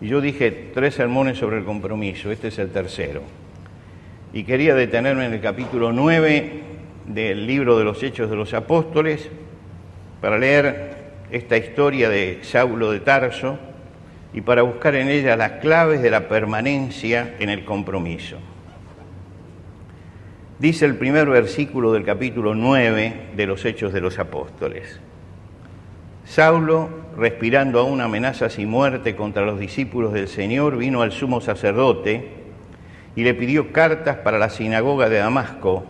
Y yo dije tres sermones sobre el compromiso, este es el tercero. Y quería detenerme en el capítulo 9 del libro de los Hechos de los Apóstoles para leer esta historia de Saulo de Tarso y para buscar en ella las claves de la permanencia en el compromiso. Dice el primer versículo del capítulo 9 de los Hechos de los Apóstoles. Saulo, respirando aún amenazas y muerte contra los discípulos del Señor, vino al sumo sacerdote y le pidió cartas para la sinagoga de Damasco,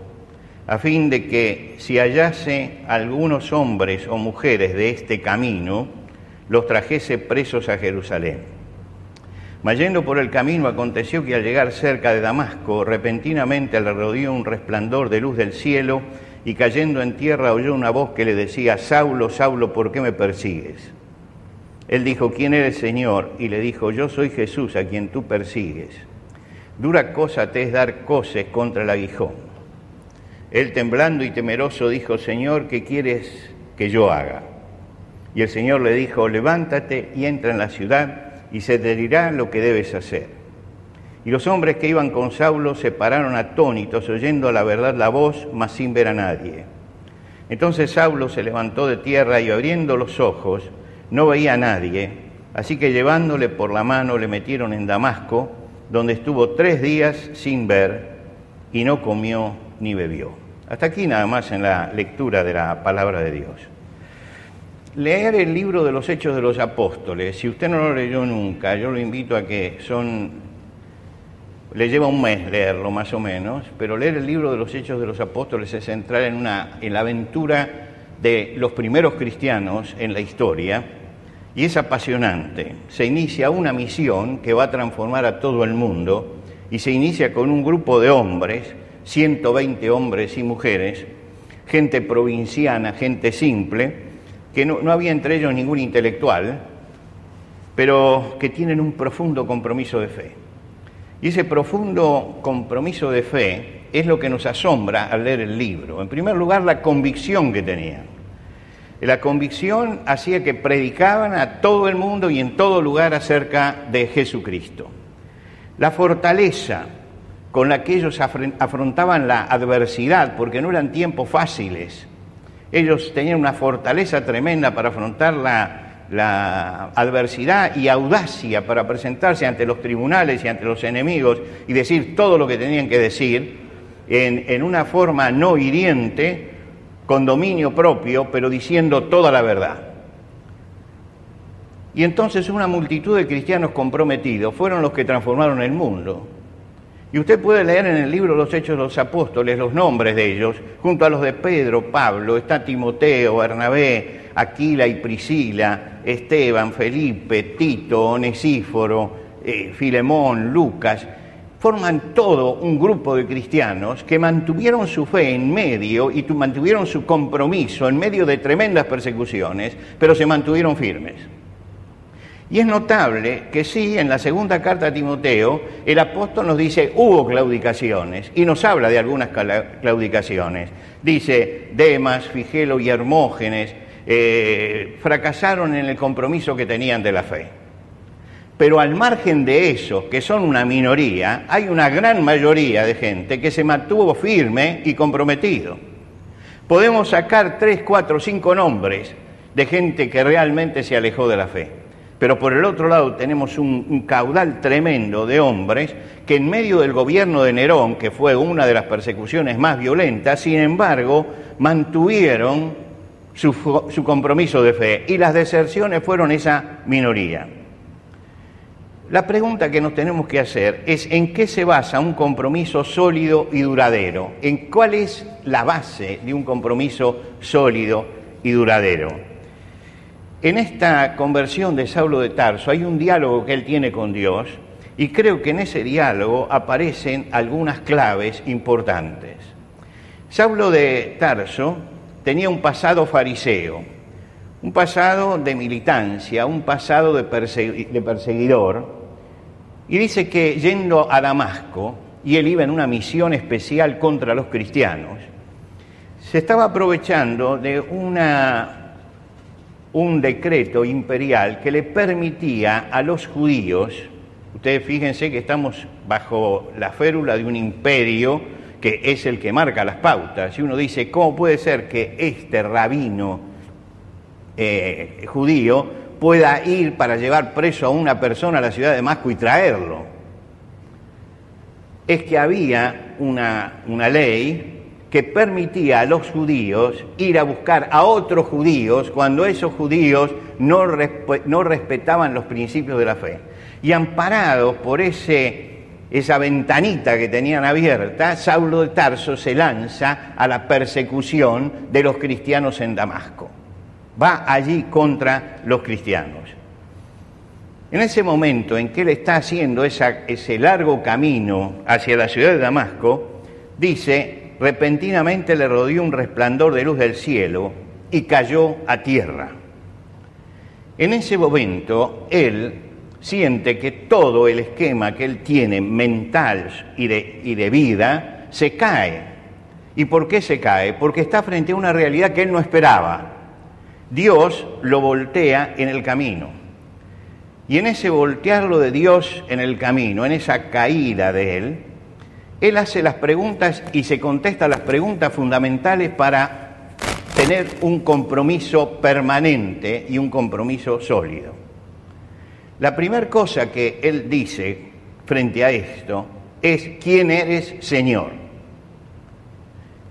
a fin de que si hallase algunos hombres o mujeres de este camino, los trajese presos a Jerusalén. Mayendo por el camino aconteció que al llegar cerca de Damasco, repentinamente le rodeó un resplandor de luz del cielo, y cayendo en tierra oyó una voz que le decía, Saulo, Saulo, ¿por qué me persigues? Él dijo, ¿quién eres, Señor? Y le dijo, yo soy Jesús, a quien tú persigues. Dura cosa te es dar coces contra el aguijón. Él temblando y temeroso dijo, Señor, ¿qué quieres que yo haga? Y el Señor le dijo, levántate y entra en la ciudad y se te dirá lo que debes hacer. Y los hombres que iban con Saulo se pararon atónitos, oyendo la verdad la voz, mas sin ver a nadie. Entonces Saulo se levantó de tierra y abriendo los ojos, no veía a nadie, así que llevándole por la mano le metieron en Damasco, donde estuvo tres días sin ver y no comió ni bebió. Hasta aquí nada más en la lectura de la palabra de Dios. Leer el libro de los Hechos de los Apóstoles, si usted no lo leyó nunca, yo lo invito a que son le lleva un mes leerlo más o menos, pero leer el libro de los Hechos de los Apóstoles es entrar en, una, en la aventura de los primeros cristianos en la historia y es apasionante. Se inicia una misión que va a transformar a todo el mundo y se inicia con un grupo de hombres, 120 hombres y mujeres, gente provinciana, gente simple, que no, no había entre ellos ningún intelectual, pero que tienen un profundo compromiso de fe. Y ese profundo compromiso de fe es lo que nos asombra al leer el libro. En primer lugar, la convicción que tenían. La convicción hacía que predicaban a todo el mundo y en todo lugar acerca de Jesucristo. La fortaleza con la que ellos afrontaban la adversidad, porque no eran tiempos fáciles. Ellos tenían una fortaleza tremenda para afrontar la la adversidad y audacia para presentarse ante los tribunales y ante los enemigos y decir todo lo que tenían que decir en, en una forma no hiriente, con dominio propio, pero diciendo toda la verdad. Y entonces una multitud de cristianos comprometidos fueron los que transformaron el mundo. Y usted puede leer en el libro Los Hechos de los Apóstoles los nombres de ellos, junto a los de Pedro, Pablo, está Timoteo, Bernabé, Aquila y Priscila, Esteban, Felipe, Tito, Onesíforo, eh, Filemón, Lucas, forman todo un grupo de cristianos que mantuvieron su fe en medio y mantuvieron su compromiso en medio de tremendas persecuciones, pero se mantuvieron firmes. Y es notable que sí, en la segunda carta a Timoteo, el apóstol nos dice, hubo claudicaciones, y nos habla de algunas claudicaciones. Dice, Demas, Figelo y Hermógenes eh, fracasaron en el compromiso que tenían de la fe. Pero al margen de eso, que son una minoría, hay una gran mayoría de gente que se mantuvo firme y comprometido. Podemos sacar tres, cuatro, cinco nombres de gente que realmente se alejó de la fe. Pero por el otro lado tenemos un, caudal tremendo de hombres que en medio del gobierno de Nerón, que fue una de las persecuciones más violentas, sin embargo, mantuvieron su, compromiso de fe y las deserciones fueron esa minoría. La pregunta que nos tenemos que hacer es en qué se basa un compromiso sólido y duradero, en cuál es la base de un compromiso sólido y duradero. En esta conversión de Saulo de Tarso hay un diálogo que él tiene con Dios Y creo que en ese diálogo aparecen algunas claves importantes. Saulo de Tarso tenía un pasado fariseo, un pasado de militancia, un pasado de, perseguidor, y dice que yendo a Damasco, y él iba en una misión especial contra los cristianos, se estaba aprovechando de una, un decreto imperial que le permitía a los judíos, ustedes fíjense que estamos bajo la férula de un imperio que es el que marca las pautas, y uno dice, ¿cómo puede ser que este rabino eh, judío pueda ir para llevar preso a una persona a la ciudad de Damasco y traerlo. Es que había una, una ley que permitía a los judíos ir a buscar a otros judíos cuando esos judíos no, no respetaban los principios de la fe. Y amparados por ese, esa ventanita que tenían abierta, Saulo de Tarso se lanza a la persecución de los cristianos en Damasco va allí contra los cristianos. En ese momento en que él está haciendo ese largo camino hacia la ciudad de Damasco, dice, repentinamente le rodeó un resplandor de luz del cielo y cayó a tierra. En ese momento él siente que todo el esquema que él tiene mental y de, y de vida se cae. ¿Y por qué se cae? Porque está frente a una realidad que él no esperaba. Dios lo voltea en el camino. Y en ese voltearlo de Dios en el camino, en esa caída de Él, Él hace las preguntas y se contesta las preguntas fundamentales para tener un compromiso permanente y un compromiso sólido. La primera cosa que Él dice frente a esto es, ¿quién eres Señor?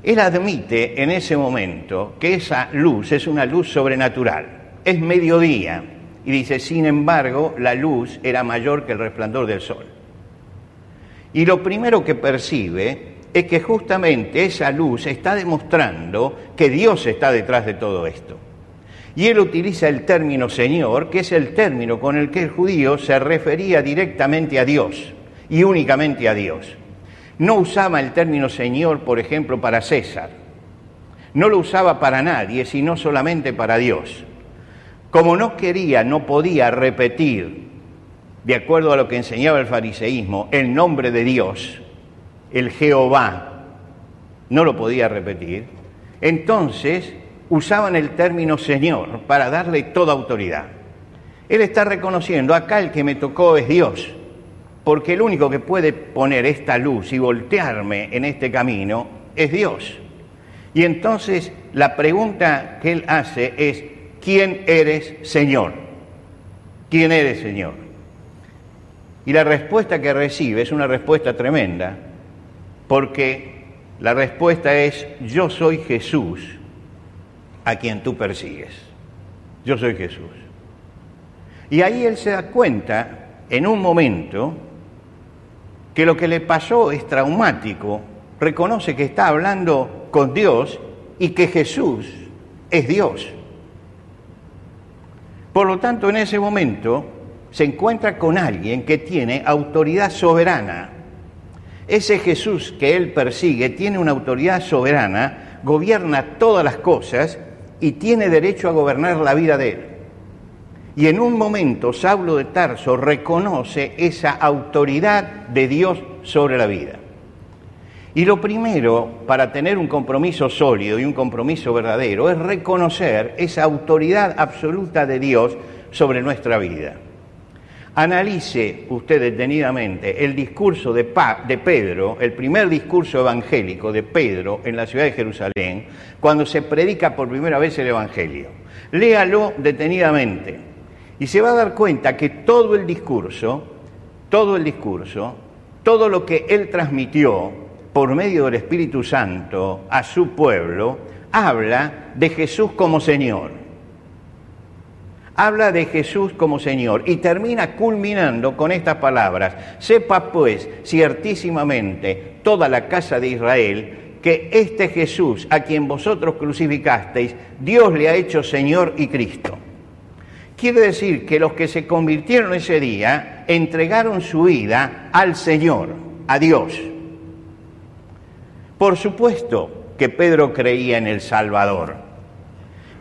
Él admite en ese momento que esa luz es una luz sobrenatural, es mediodía, y dice, sin embargo, la luz era mayor que el resplandor del sol. Y lo primero que percibe es que justamente esa luz está demostrando que Dios está detrás de todo esto. Y él utiliza el término Señor, que es el término con el que el judío se refería directamente a Dios y únicamente a Dios. No usaba el término Señor, por ejemplo, para César. No lo usaba para nadie, sino solamente para Dios. Como no quería, no podía repetir, de acuerdo a lo que enseñaba el fariseísmo, el nombre de Dios, el Jehová, no lo podía repetir, entonces usaban el término Señor para darle toda autoridad. Él está reconociendo, acá el que me tocó es Dios porque el único que puede poner esta luz y voltearme en este camino es Dios. Y entonces la pregunta que él hace es, ¿quién eres Señor? ¿Quién eres Señor? Y la respuesta que recibe es una respuesta tremenda, porque la respuesta es, yo soy Jesús a quien tú persigues. Yo soy Jesús. Y ahí él se da cuenta, en un momento, que lo que le pasó es traumático, reconoce que está hablando con Dios y que Jesús es Dios. Por lo tanto, en ese momento se encuentra con alguien que tiene autoridad soberana. Ese Jesús que él persigue tiene una autoridad soberana, gobierna todas las cosas y tiene derecho a gobernar la vida de él. Y en un momento Saulo de Tarso reconoce esa autoridad de Dios sobre la vida. Y lo primero para tener un compromiso sólido y un compromiso verdadero es reconocer esa autoridad absoluta de Dios sobre nuestra vida. Analice usted detenidamente el discurso de, de, Pedro, el primer discurso evangélico de Pedro en la ciudad de Jerusalén, cuando se predica por primera vez el Evangelio. Léalo detenidamente y se va a dar cuenta que todo el discurso, todo el discurso, todo lo que él transmitió por medio del Espíritu Santo a su pueblo, habla de Jesús como Señor. Habla de Jesús como Señor y termina culminando con estas palabras. Sepa pues ciertísimamente toda la casa de Israel que este Jesús a quien vosotros crucificasteis, Dios le ha hecho Señor y Cristo. Quiere decir que los que se convirtieron ese día entregaron su vida al Señor, a Dios. Por supuesto que Pedro creía en el Salvador,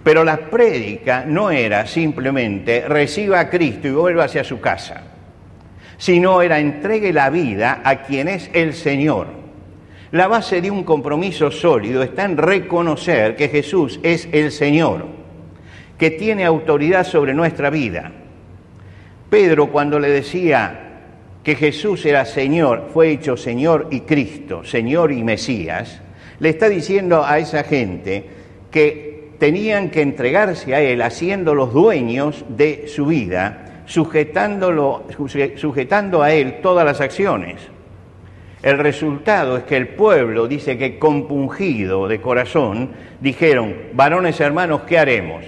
pero la prédica no era simplemente reciba a Cristo y vuelva hacia su casa, sino era entregue la vida a quien es el Señor. La base de un compromiso sólido está en reconocer que Jesús es el Señor que tiene autoridad sobre nuestra vida. Pedro cuando le decía que Jesús era Señor, fue hecho Señor y Cristo, Señor y Mesías, le está diciendo a esa gente que tenían que entregarse a Él haciendo los dueños de su vida, sujetándolo, sujetando a Él todas las acciones. El resultado es que el pueblo dice que compungido de corazón dijeron, varones hermanos, ¿qué haremos?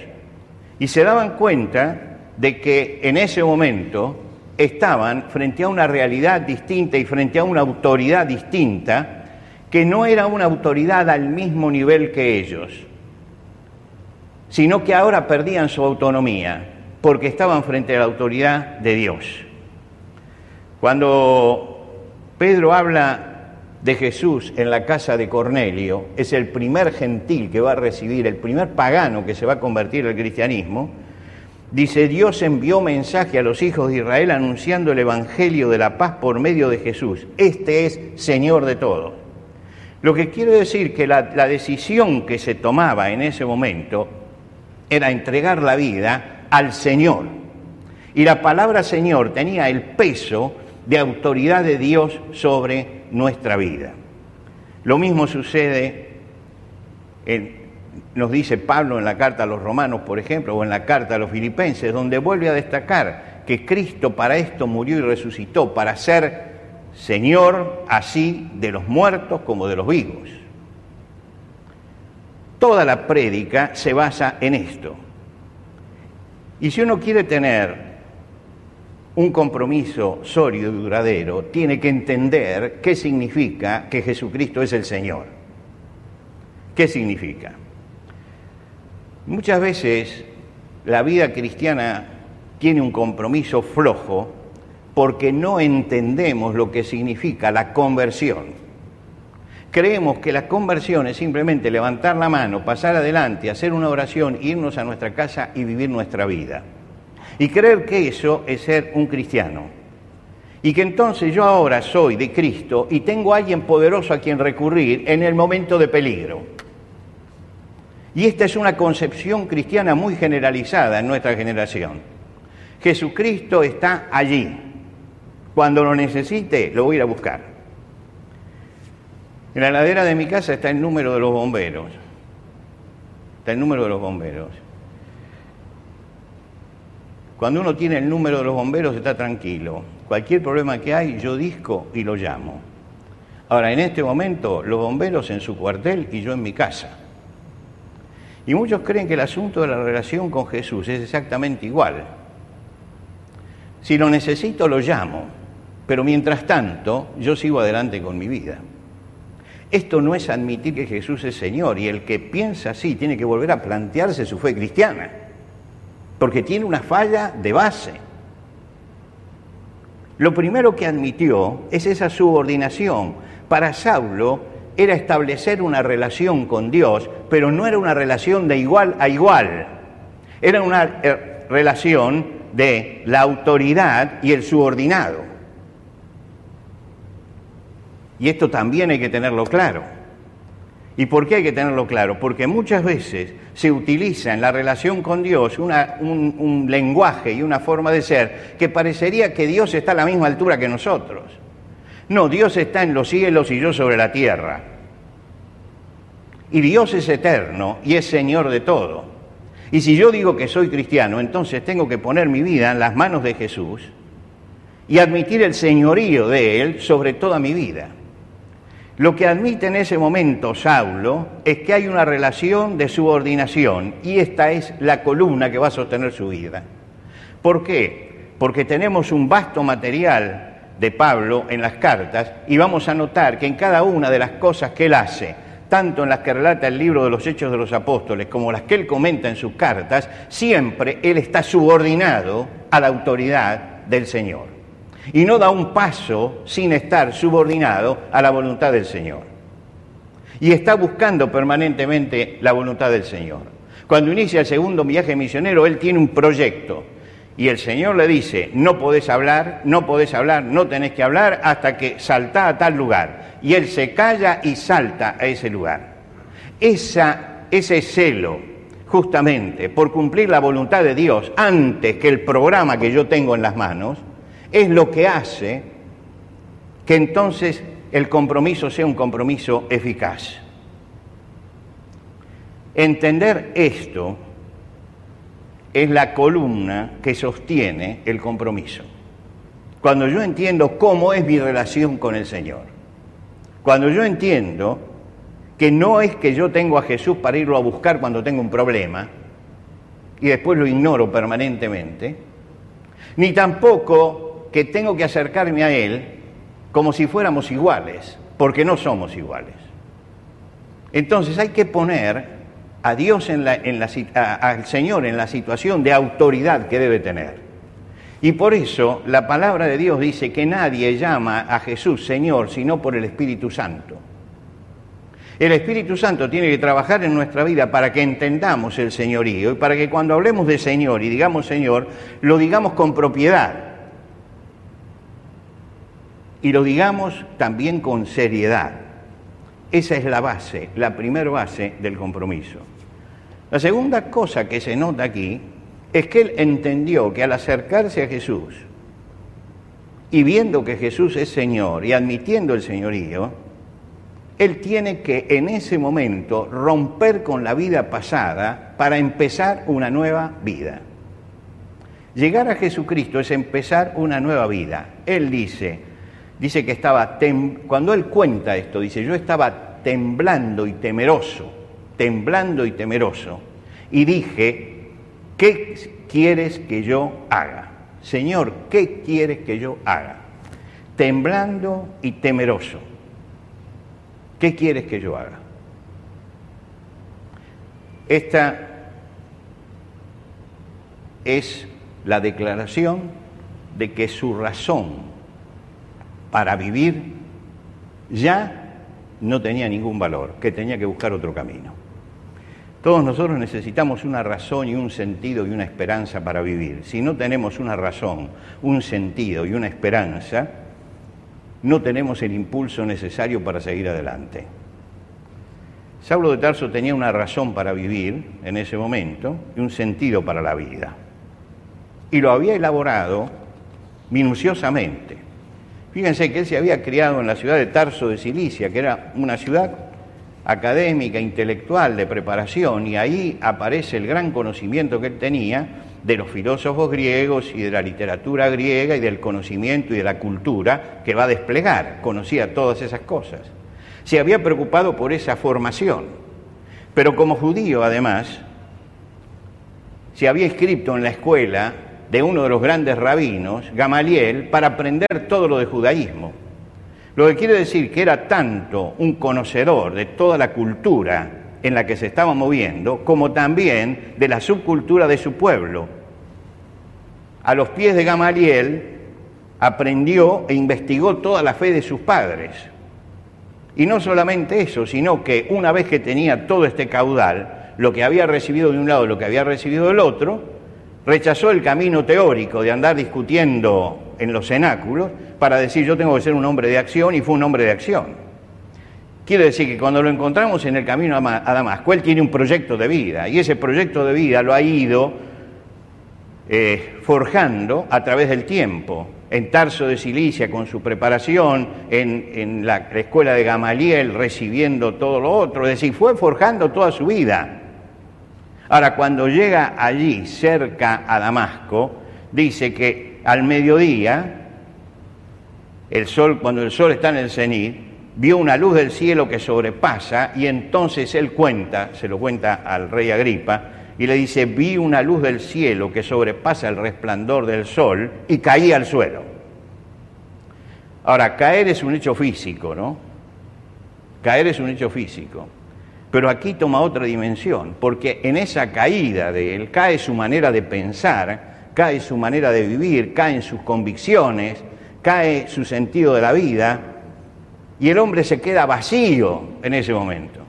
y se daban cuenta de que en ese momento estaban frente a una realidad distinta y frente a una autoridad distinta, que no era una autoridad al mismo nivel que ellos, sino que ahora perdían su autonomía porque estaban frente a la autoridad de Dios. Cuando Pedro habla de Jesús en la casa de Cornelio, es el primer gentil que va a recibir, el primer pagano que se va a convertir al cristianismo, dice, Dios envió mensaje a los hijos de Israel anunciando el Evangelio de la paz por medio de Jesús. Este es Señor de todos. Lo que quiero decir que la, la decisión que se tomaba en ese momento era entregar la vida al Señor. Y la palabra Señor tenía el peso de autoridad de Dios sobre nuestra vida. Lo mismo sucede, nos dice Pablo en la carta a los romanos, por ejemplo, o en la carta a los filipenses, donde vuelve a destacar que Cristo para esto murió y resucitó, para ser Señor así de los muertos como de los vivos. Toda la prédica se basa en esto. Y si uno quiere tener un compromiso sólido y duradero, tiene que entender qué significa que Jesucristo es el Señor. ¿Qué significa? Muchas veces la vida cristiana tiene un compromiso flojo porque no entendemos lo que significa la conversión. Creemos que la conversión es simplemente levantar la mano, pasar adelante, hacer una oración, irnos a nuestra casa y vivir nuestra vida y creer que eso es ser un cristiano. Y que entonces yo ahora soy de Cristo y tengo a alguien poderoso a quien recurrir en el momento de peligro. Y esta es una concepción cristiana muy generalizada en nuestra generación. Jesucristo está allí. Cuando lo necesite, lo voy a ir a buscar. En la ladera de mi casa está el número de los bomberos. Está el número de los bomberos. Cuando uno tiene el número de los bomberos está tranquilo. Cualquier problema que hay, yo disco y lo llamo. Ahora, en este momento, los bomberos en su cuartel y yo en mi casa. Y muchos creen que el asunto de la relación con Jesús es exactamente igual. Si lo necesito, lo llamo, pero mientras tanto, yo sigo adelante con mi vida. Esto no es admitir que Jesús es Señor y el que piensa así tiene que volver a plantearse su fe cristiana porque tiene una falla de base. Lo primero que admitió es esa subordinación. Para Saulo era establecer una relación con Dios, pero no era una relación de igual a igual. Era una eh, relación de la autoridad y el subordinado. Y esto también hay que tenerlo claro. ¿Y por qué hay que tenerlo claro? Porque muchas veces se utiliza en la relación con Dios un, un, lenguaje y una forma de ser que parecería que Dios está a la misma altura que nosotros. No, Dios está en los cielos y yo sobre la tierra. Y Dios es eterno y es Señor de todo. Y si yo digo que soy cristiano, entonces tengo que poner mi vida en las manos de Jesús y admitir el señorío de Él sobre toda mi vida. Lo que admite en ese momento Saulo es que hay una relación de subordinación y esta es la columna que va a sostener su vida. ¿Por qué? Porque tenemos un vasto material de Pablo en las cartas y vamos a notar que en cada una de las cosas que él hace, tanto en las que relata el libro de los Hechos de los Apóstoles como las que él comenta en sus cartas, siempre él está subordinado a la autoridad del Señor. Y no da un paso sin estar subordinado a la voluntad del Señor. Y está buscando permanentemente la voluntad del Señor. Cuando inicia el segundo viaje misionero, él tiene un proyecto. Y el Señor le dice, no podés hablar, no podés hablar, no tenés que hablar hasta que saltá a tal lugar. Y él se calla y salta a ese lugar. Esa, ese celo, justamente, por cumplir la voluntad de Dios antes que el programa que yo tengo en las manos, es lo que hace que entonces el compromiso sea un compromiso eficaz. Entender esto es la columna que sostiene el compromiso. Cuando yo entiendo cómo es mi relación con el Señor, cuando yo entiendo que no es que yo tengo a Jesús para irlo a buscar cuando tengo un problema y después lo ignoro permanentemente, ni tampoco que tengo que acercarme a Él como si fuéramos iguales, porque no somos iguales. Entonces hay que poner a Dios en la, en la, al Señor en la situación de autoridad que debe tener. Y por eso la palabra de Dios dice que nadie llama a Jesús Señor sino por el Espíritu Santo. El Espíritu Santo tiene que trabajar en nuestra vida para que entendamos el señorío y para que cuando hablemos de Señor y digamos Señor, lo digamos con propiedad. Y lo digamos también con seriedad. Esa es la base, la primera base del compromiso. La segunda cosa que se nota aquí es que él entendió que al acercarse a Jesús y viendo que Jesús es Señor y admitiendo el señorío, él tiene que en ese momento romper con la vida pasada para empezar una nueva vida. Llegar a Jesucristo es empezar una nueva vida. Él dice, dice que estaba, cuando él cuenta esto, dice, yo estaba temblando y temeroso, temblando y temeroso, y dije, ¿qué quieres que yo haga? Señor, ¿qué quieres que yo haga? Temblando y temeroso. ¿Qué quieres que yo haga? Esta es la declaración de que su razón para vivir ya no tenía ningún valor, que tenía que buscar otro camino. Todos nosotros necesitamos una razón y un sentido y una esperanza para vivir. Si no tenemos una razón, un sentido y una esperanza, no tenemos el impulso necesario para seguir adelante. Saulo de Tarso tenía una razón para vivir en ese momento y un sentido para la vida. Y lo había elaborado minuciosamente. Fíjense que él se había criado en la ciudad de Tarso de Cilicia, que era una ciudad académica, intelectual, de preparación, y ahí aparece el gran conocimiento que él tenía de los filósofos griegos y de la literatura griega y del conocimiento y de la cultura que va a desplegar. Conocía todas esas cosas. Se había preocupado por esa formación, pero como judío además, se había inscrito en la escuela de uno de los grandes rabinos, Gamaliel, para aprender todo lo de judaísmo. Lo que quiere decir que era tanto un conocedor de toda la cultura en la que se estaba moviendo, como también de la subcultura de su pueblo. A los pies de Gamaliel aprendió e investigó toda la fe de sus padres. Y no solamente eso, sino que una vez que tenía todo este caudal, lo que había recibido de un lado y lo que había recibido del otro, rechazó el camino teórico de andar discutiendo en los cenáculos para decir yo tengo que ser un hombre de acción y fue un hombre de acción. Quiere decir que cuando lo encontramos en el camino a Damasco, él tiene un proyecto de vida y ese proyecto de vida lo ha ido eh, forjando a través del tiempo. En Tarso de Cilicia con su preparación, en, en la escuela de Gamaliel recibiendo todo lo otro, es decir, fue forjando toda su vida. Ahora, cuando llega allí, cerca a Damasco, dice que al mediodía, el sol, cuando el sol está en el cenit, vio una luz del cielo que sobrepasa y entonces él cuenta, se lo cuenta al rey Agripa, y le dice, vi una luz del cielo que sobrepasa el resplandor del sol y caí al suelo. Ahora, caer es un hecho físico, ¿no? Caer es un hecho físico. Pero aquí toma otra dimensión, porque en esa caída de él cae su manera de pensar, cae su manera de vivir, caen sus convicciones, cae su sentido de la vida, y el hombre se queda vacío en ese momento.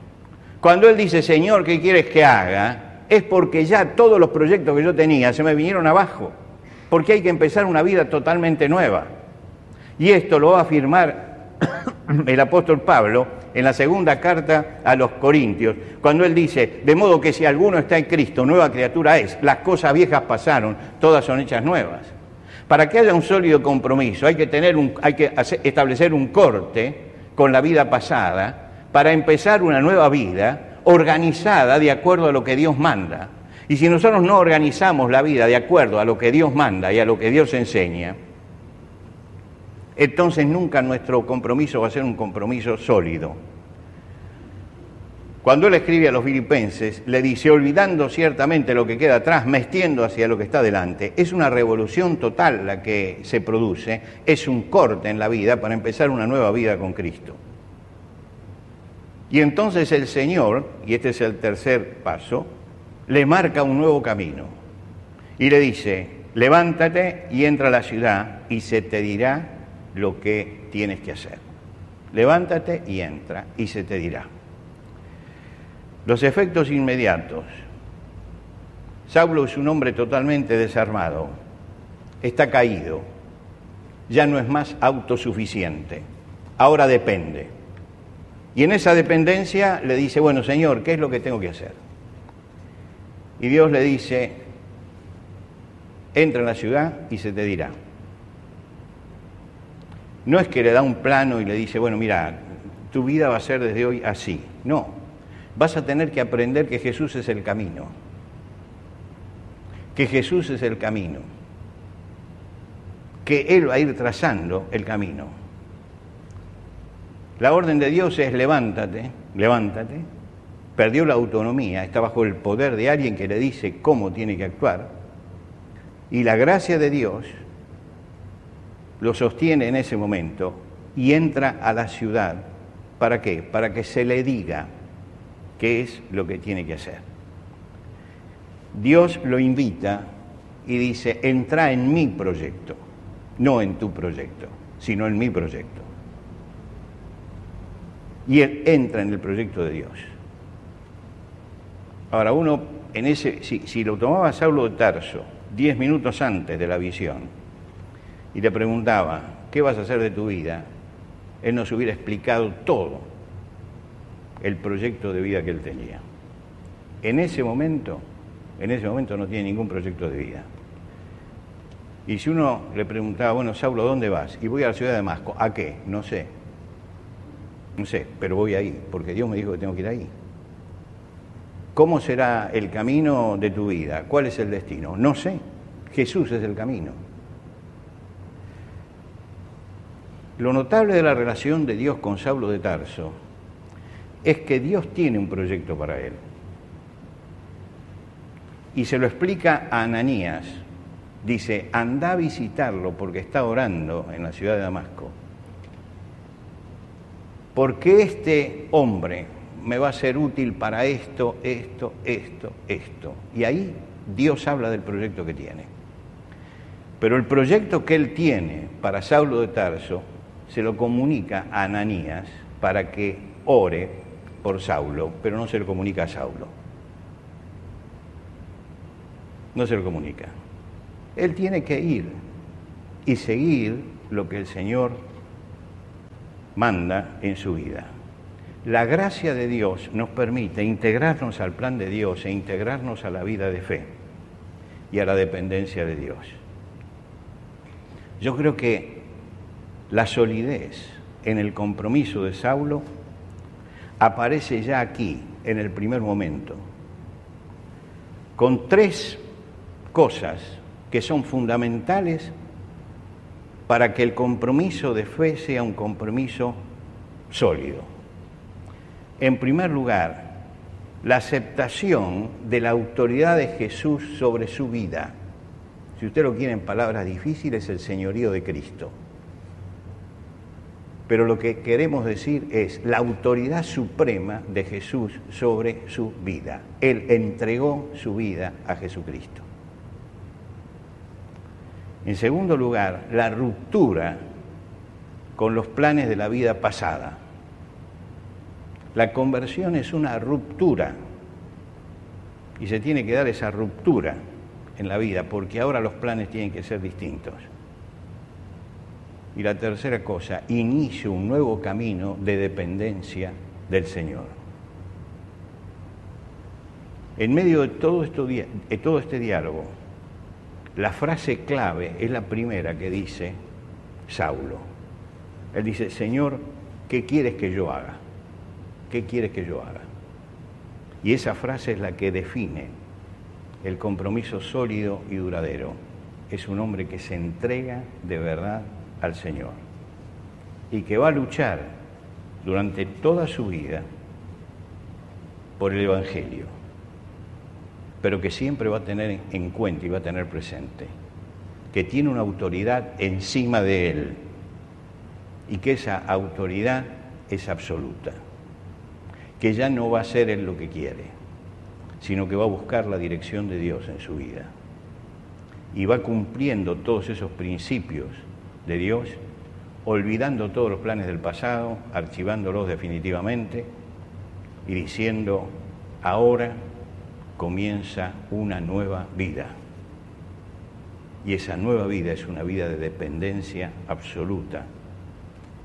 Cuando él dice, Señor, ¿qué quieres que haga? Es porque ya todos los proyectos que yo tenía se me vinieron abajo, porque hay que empezar una vida totalmente nueva. Y esto lo va a afirmar el apóstol Pablo en la segunda carta a los Corintios, cuando él dice, de modo que si alguno está en Cristo, nueva criatura es, las cosas viejas pasaron, todas son hechas nuevas. Para que haya un sólido compromiso hay que, tener hay que establecer un corte con la vida pasada para empezar una nueva vida organizada de acuerdo a lo que Dios manda. Y si nosotros no organizamos la vida de acuerdo a lo que Dios manda y a lo que Dios enseña, entonces nunca nuestro compromiso va a ser un compromiso sólido. Cuando él escribe a los filipenses, le dice, olvidando ciertamente lo que queda atrás, mestiendo hacia lo que está delante, es una revolución total la que se produce, es un corte en la vida para empezar una nueva vida con Cristo. Y entonces el Señor, y este es el tercer paso, le marca un nuevo camino y le dice, levántate y entra a la ciudad y se te dirá lo que tienes que hacer. Levántate y entra y se te dirá. Los efectos inmediatos. Saulo es un hombre totalmente desarmado, está caído, ya no es más autosuficiente, ahora depende. Y en esa dependencia le dice, bueno Señor, ¿qué es lo que tengo que hacer? Y Dios le dice, entra en la ciudad y se te dirá. No es que le da un plano y le dice, bueno, mira, tu vida va a ser desde hoy así. No, vas a tener que aprender que Jesús es el camino. Que Jesús es el camino. Que Él va a ir trazando el camino. La orden de Dios es levántate, levántate. Perdió la autonomía, está bajo el poder de alguien que le dice cómo tiene que actuar. Y la gracia de Dios lo sostiene en ese momento y entra a la ciudad. ¿Para qué? Para que se le diga qué es lo que tiene que hacer. Dios lo invita y dice, entra en mi proyecto, no en tu proyecto, sino en mi proyecto. Y él entra en el proyecto de Dios. Ahora, uno, en ese, si, si lo tomaba Saulo de Tarso, diez minutos antes de la visión, y le preguntaba, ¿qué vas a hacer de tu vida? Él nos hubiera explicado todo el proyecto de vida que él tenía. En ese momento, en ese momento no tiene ningún proyecto de vida. Y si uno le preguntaba, bueno, Saulo, ¿dónde vas? Y voy a la ciudad de Damasco. ¿A qué? No sé. No sé, pero voy ahí, porque Dios me dijo que tengo que ir ahí. ¿Cómo será el camino de tu vida? ¿Cuál es el destino? No sé. Jesús es el camino. Lo notable de la relación de Dios con Saulo de Tarso es que Dios tiene un proyecto para él. Y se lo explica a Ananías. Dice, anda a visitarlo porque está orando en la ciudad de Damasco. Porque este hombre me va a ser útil para esto, esto, esto, esto. Y ahí Dios habla del proyecto que tiene. Pero el proyecto que él tiene para Saulo de Tarso se lo comunica a Ananías para que ore por Saulo, pero no se lo comunica a Saulo. No se lo comunica. Él tiene que ir y seguir lo que el Señor manda en su vida. La gracia de Dios nos permite integrarnos al plan de Dios e integrarnos a la vida de fe y a la dependencia de Dios. Yo creo que la solidez en el compromiso de Saulo aparece ya aquí, en el primer momento, con tres cosas que son fundamentales para que el compromiso de fe sea un compromiso sólido. En primer lugar, la aceptación de la autoridad de Jesús sobre su vida. Si usted lo quiere en palabras difíciles, el señorío de Cristo pero lo que queremos decir es la autoridad suprema de Jesús sobre su vida. Él entregó su vida a Jesucristo. En segundo lugar, la ruptura con los planes de la vida pasada. La conversión es una ruptura y se tiene que dar esa ruptura en la vida porque ahora los planes tienen que ser distintos. Y la tercera cosa, inicio un nuevo camino de dependencia del Señor. En medio de todo, de todo este diálogo, la frase clave es la primera que dice Saulo. Él dice, Señor, ¿qué quieres que yo haga? ¿Qué quieres que yo haga? Y esa frase es la que define el compromiso sólido y duradero. Es un hombre que se entrega de verdad al Señor y que va a luchar durante toda su vida por el Evangelio, pero que siempre va a tener en cuenta y va a tener presente que tiene una autoridad encima de él y que esa autoridad es absoluta, que ya no va a ser él lo que quiere, sino que va a buscar la dirección de Dios en su vida y va cumpliendo todos esos principios de Dios, olvidando todos los planes del pasado, archivándolos definitivamente y diciendo, ahora comienza una nueva vida. Y esa nueva vida es una vida de dependencia absoluta,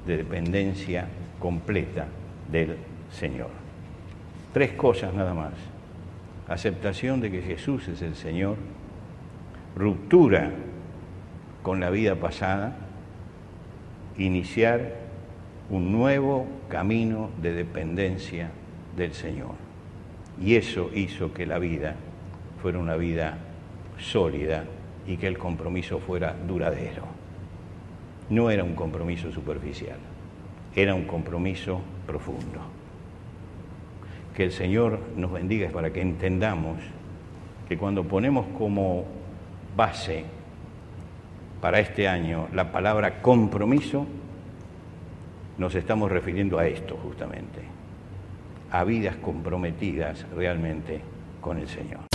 de dependencia completa del Señor. Tres cosas nada más. Aceptación de que Jesús es el Señor, ruptura con la vida pasada, iniciar un nuevo camino de dependencia del Señor. Y eso hizo que la vida fuera una vida sólida y que el compromiso fuera duradero. No era un compromiso superficial, era un compromiso profundo. Que el Señor nos bendiga para que entendamos que cuando ponemos como base para este año la palabra compromiso, nos estamos refiriendo a esto justamente, a vidas comprometidas realmente con el Señor.